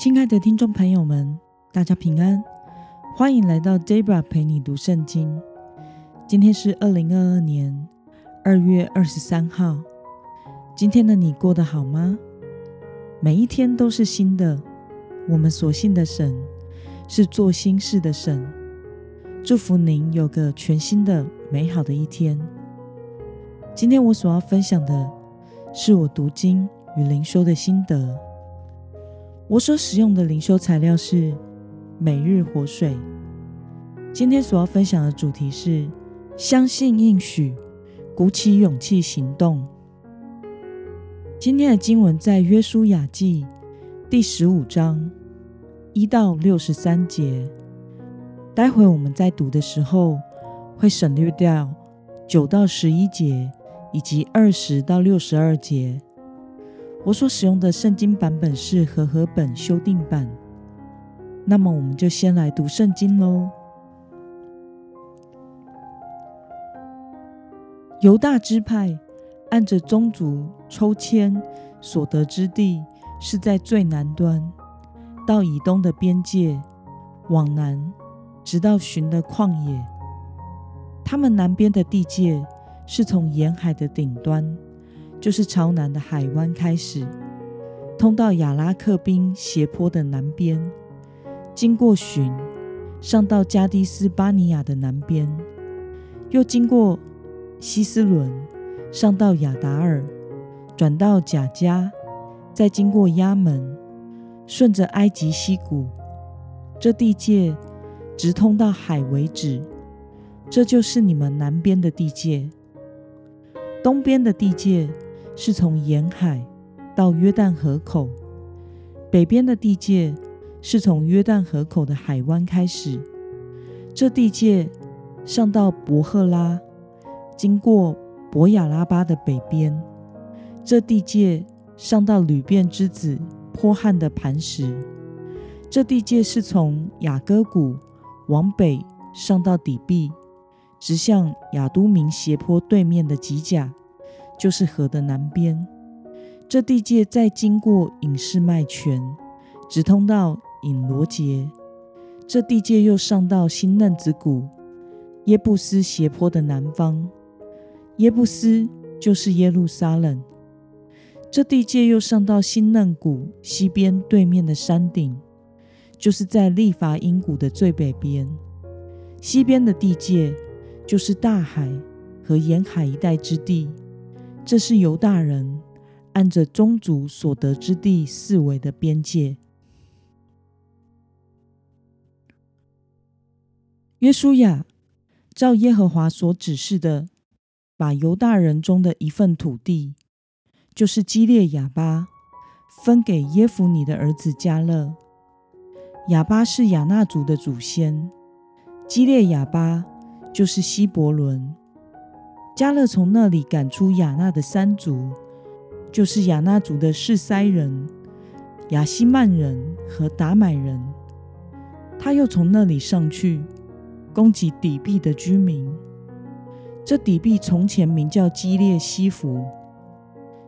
亲爱的听众朋友们，大家平安，欢迎来到 Debra 陪你读圣经。今天是二零二二年二月二十三号。今天的你过得好吗？每一天都是新的。我们所信的神是做新事的神。祝福您有个全新的美好的一天。今天我所要分享的是我读经与灵修的心得。我所使用的灵修材料是每日活水。今天所要分享的主题是相信应许，鼓起勇气行动。今天的经文在约书亚记第十五章一到六十三节。待会我们在读的时候会省略掉九到十一节以及二十到六十二节。我所使用的圣经版本是和合本修订版。那么，我们就先来读圣经喽。犹大支派按着宗族抽签所得之地，是在最南端，到以东的边界往南，直到寻的旷野。他们南边的地界是从沿海的顶端。就是朝南的海湾开始，通到亚拉克滨斜坡的南边，经过寻，上到加迪斯巴尼亚的南边，又经过希斯伦，上到亚达尔，转到贾加，再经过亚门，顺着埃及溪谷，这地界直通到海为止。这就是你们南边的地界，东边的地界。是从沿海到约旦河口，北边的地界是从约旦河口的海湾开始。这地界上到伯赫拉，经过伯亚拉巴的北边。这地界上到吕便之子坡汉的磐石。这地界是从雅各谷往北上到底壁，直向亚都明斜坡对面的吉甲。就是河的南边，这地界再经过隐士麦泉，直通到隐罗杰。这地界又上到新嫩子谷耶布斯斜坡的南方，耶布斯就是耶路撒冷。这地界又上到新嫩谷西边对面的山顶，就是在利法因谷的最北边。西边的地界就是大海和沿海一带之地。这是犹大人按着宗族所得之地四围的边界。约书亚照耶和华所指示的，把犹大人中的一份土地，就是基列亚巴，分给耶夫尼的儿子加勒。亚巴是亚纳族的祖先，基列亚巴就是希伯伦。加勒从那里赶出亚纳的三族，就是亚纳族的士塞人、亚西曼人和达买人。他又从那里上去攻击底壁的居民。这底壁从前名叫基列西弗。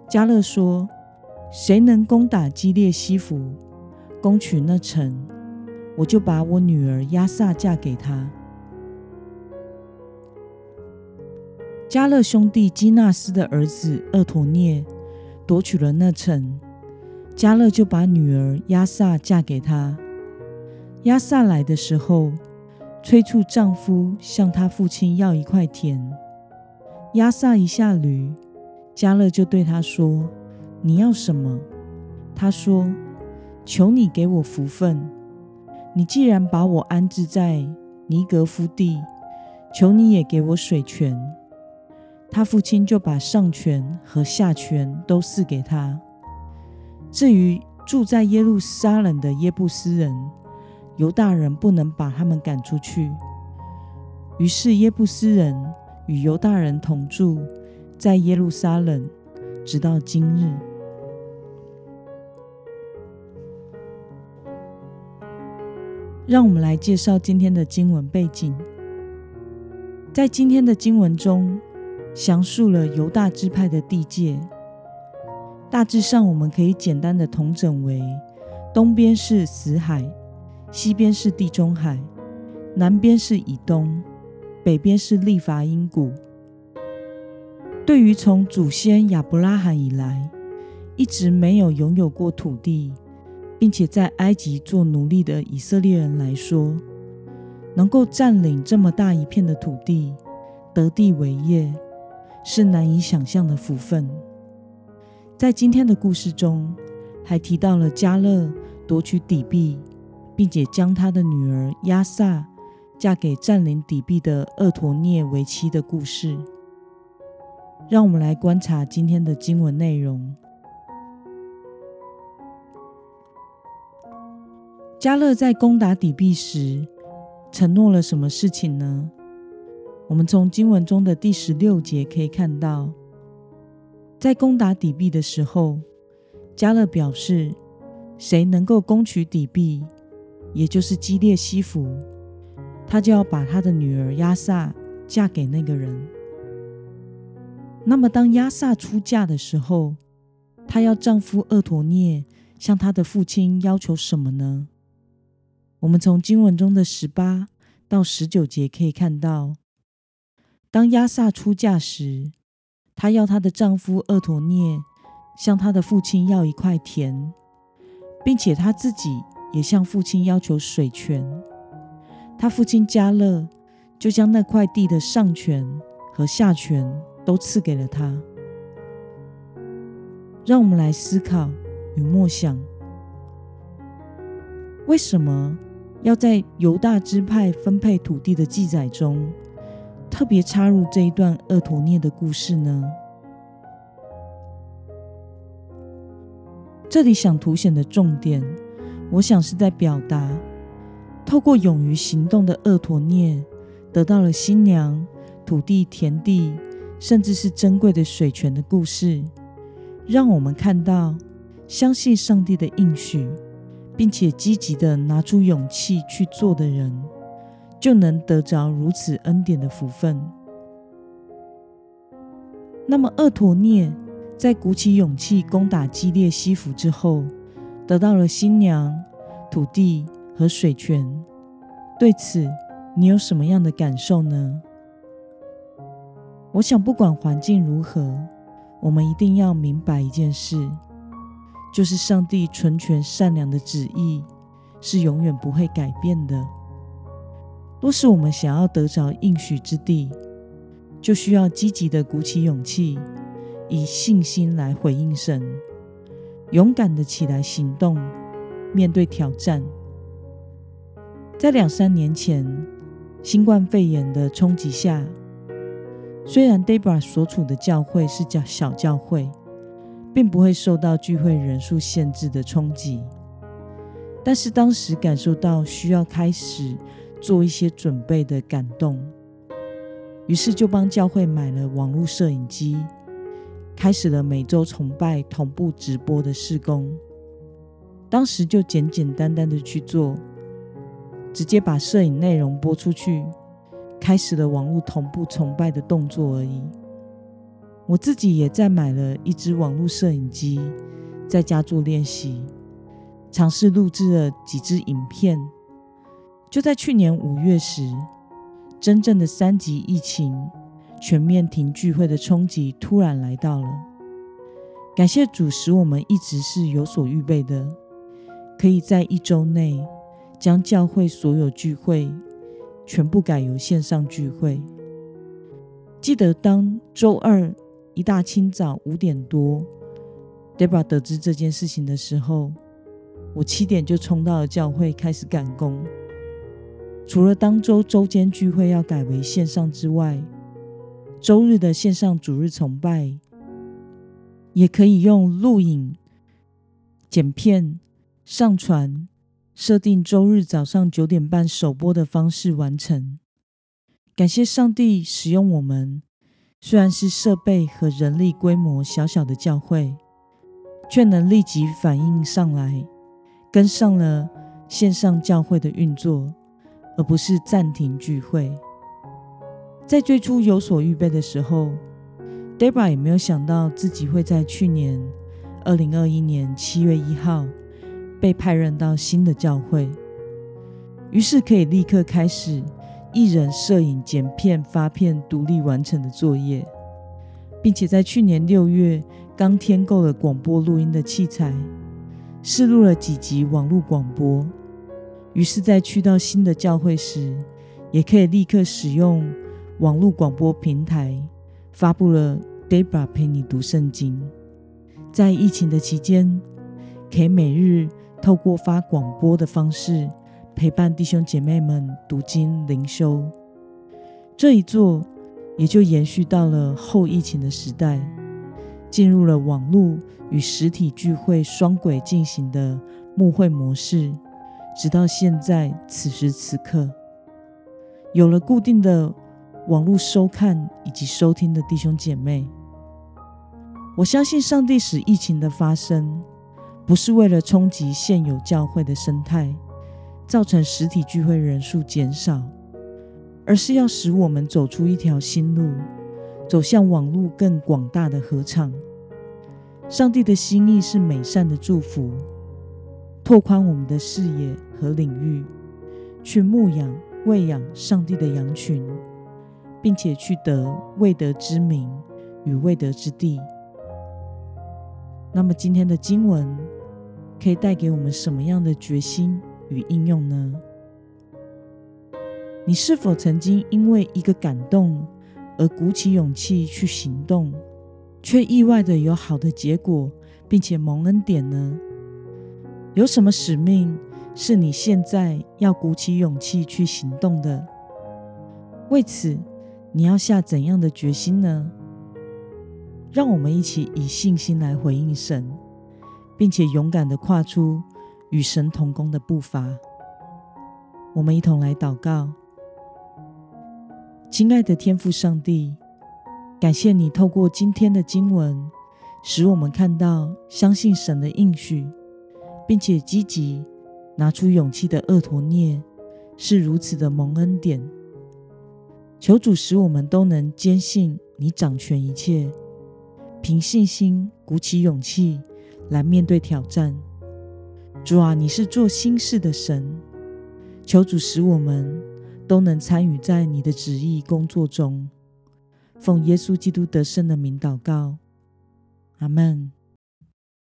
加勒说：“谁能攻打基列西弗，攻取那城，我就把我女儿亚萨嫁给他。”加勒兄弟基纳斯的儿子厄陀涅夺取了那城，加勒就把女儿亚萨嫁给他。亚萨来的时候，催促丈夫向他父亲要一块田。亚萨一下驴，加勒就对他说：“你要什么？”他说：“求你给我福分。你既然把我安置在尼格夫地，求你也给我水泉。”他父亲就把上泉和下泉都赐给他。至于住在耶路撒冷的耶布斯人，犹大人不能把他们赶出去，于是耶布斯人与犹大人同住在耶路撒冷，直到今日。让我们来介绍今天的经文背景，在今天的经文中。详述了犹大支派的地界，大致上我们可以简单的统整为东边是死海，西边是地中海，南边是以东，北边是利伐因谷。对于从祖先亚伯拉罕以来一直没有拥有过土地，并且在埃及做奴隶的以色列人来说，能够占领这么大一片的土地，得地为业，是难以想象的福分。在今天的故事中，还提到了加勒夺取底壁，并且将他的女儿亚萨嫁给占领底壁的厄陀涅为妻的故事。让我们来观察今天的经文内容。加勒在攻打底壁时，承诺了什么事情呢？我们从经文中的第十六节可以看到，在攻打底壁的时候，加勒表示，谁能够攻取底壁，也就是基列西弗，他就要把他的女儿亚萨嫁给那个人。那么，当亚萨出嫁的时候，她要丈夫厄陀涅向她的父亲要求什么呢？我们从经文中的十八到十九节可以看到，当亚萨出嫁时，她要她的丈夫厄陀涅向她的父亲要一块田，并且她自己也向父亲要求水泉。她父亲加勒就将那块地的上泉和下泉都赐给了她。让我们来思考与默想：为什么？要在犹大支派分配土地的记载中，特别插入这一段厄陀涅的故事呢？这里想凸显的重点，我想是在表达，透过勇于行动的厄陀涅，得到了新娘、土地、田地，甚至是珍贵的水泉的故事，让我们看到相信上帝的应许。并且积极的拿出勇气去做的人，就能得着如此恩典的福分。那么，厄陀涅在鼓起勇气攻打基列西弗之后，得到了新娘、土地和水泉。对此，你有什么样的感受呢？我想，不管环境如何，我们一定要明白一件事。就是上帝纯全善良的旨意是永远不会改变的。若是我们想要得着应许之地，就需要积极的鼓起勇气，以信心来回应神，勇敢的起来行动，面对挑战。在两三年前新冠肺炎的冲击下，虽然 Debra 所处的教会是叫小教会。并不会受到聚会人数限制的冲击，但是当时感受到需要开始做一些准备的感动，于是就帮教会买了网络摄影机，开始了每周崇拜同步直播的施工。当时就简简单单的去做，直接把摄影内容播出去，开始了网络同步崇拜的动作而已。我自己也在买了一支网络摄影机，在家做练习，尝试录制了几支影片。就在去年五月时，真正的三级疫情全面停聚会的冲击突然来到了。感谢主，使我们一直是有所预备的，可以在一周内将教会所有聚会全部改由线上聚会。记得当周二。一大清早五点多，Debra 得知这件事情的时候，我七点就冲到了教会开始赶工。除了当周周间聚会要改为线上之外，周日的线上主日崇拜也可以用录影、剪片、上传、设定周日早上九点半首播的方式完成。感谢上帝使用我们。虽然是设备和人力规模小小的教会，却能立即反应上来，跟上了线上教会的运作，而不是暂停聚会。在最初有所预备的时候，Debra 也没有想到自己会在去年二零二一年七月一号被派任到新的教会，于是可以立刻开始一人摄影、剪片、发片独立完成的作业，并且在去年六月刚添购了广播录音的器材，试录了几集网络广播。于是，在去到新的教会时，也可以立刻使用网络广播平台发布了 Debra 陪你读圣经。在疫情的期间，可以每日透过发广播的方式陪伴弟兄姐妹们读经灵修。这一做，也就延续到了后疫情的时代，进入了网络与实体聚会双轨进行的牧会模式。直到现在，此时此刻，有了固定的网络收看以及收听的弟兄姐妹，我相信上帝使疫情的发生，不是为了冲击现有教会的生态，造成实体聚会人数减少，而是要使我们走出一条新路，走向网络更广大的合唱。上帝的心意是美善的祝福。拓宽我们的视野和领域，去牧养、喂养上帝的羊群，并且去得未得之名与未得之地。那么，今天的经文可以带给我们什么样的决心与应用呢？你是否曾经因为一个感动而鼓起勇气去行动，却意外的有好的结果，并且蒙恩典呢？有什么使命是你现在要鼓起勇气去行动的？为此，你要下怎样的决心呢？让我们一起以信心来回应神，并且勇敢的跨出与神同工的步伐。我们一同来祷告：亲爱的天父上帝，感谢你透过今天的经文，使我们看到相信神的应许。并且积极拿出勇气的厄陀涅是如此的蒙恩典。求主使我们都能坚信你掌权一切，凭信心鼓起勇气来面对挑战。主啊，你是做心事的神，求主使我们都能参与在你的旨意工作中。奉耶稣基督得胜的名祷告，阿门。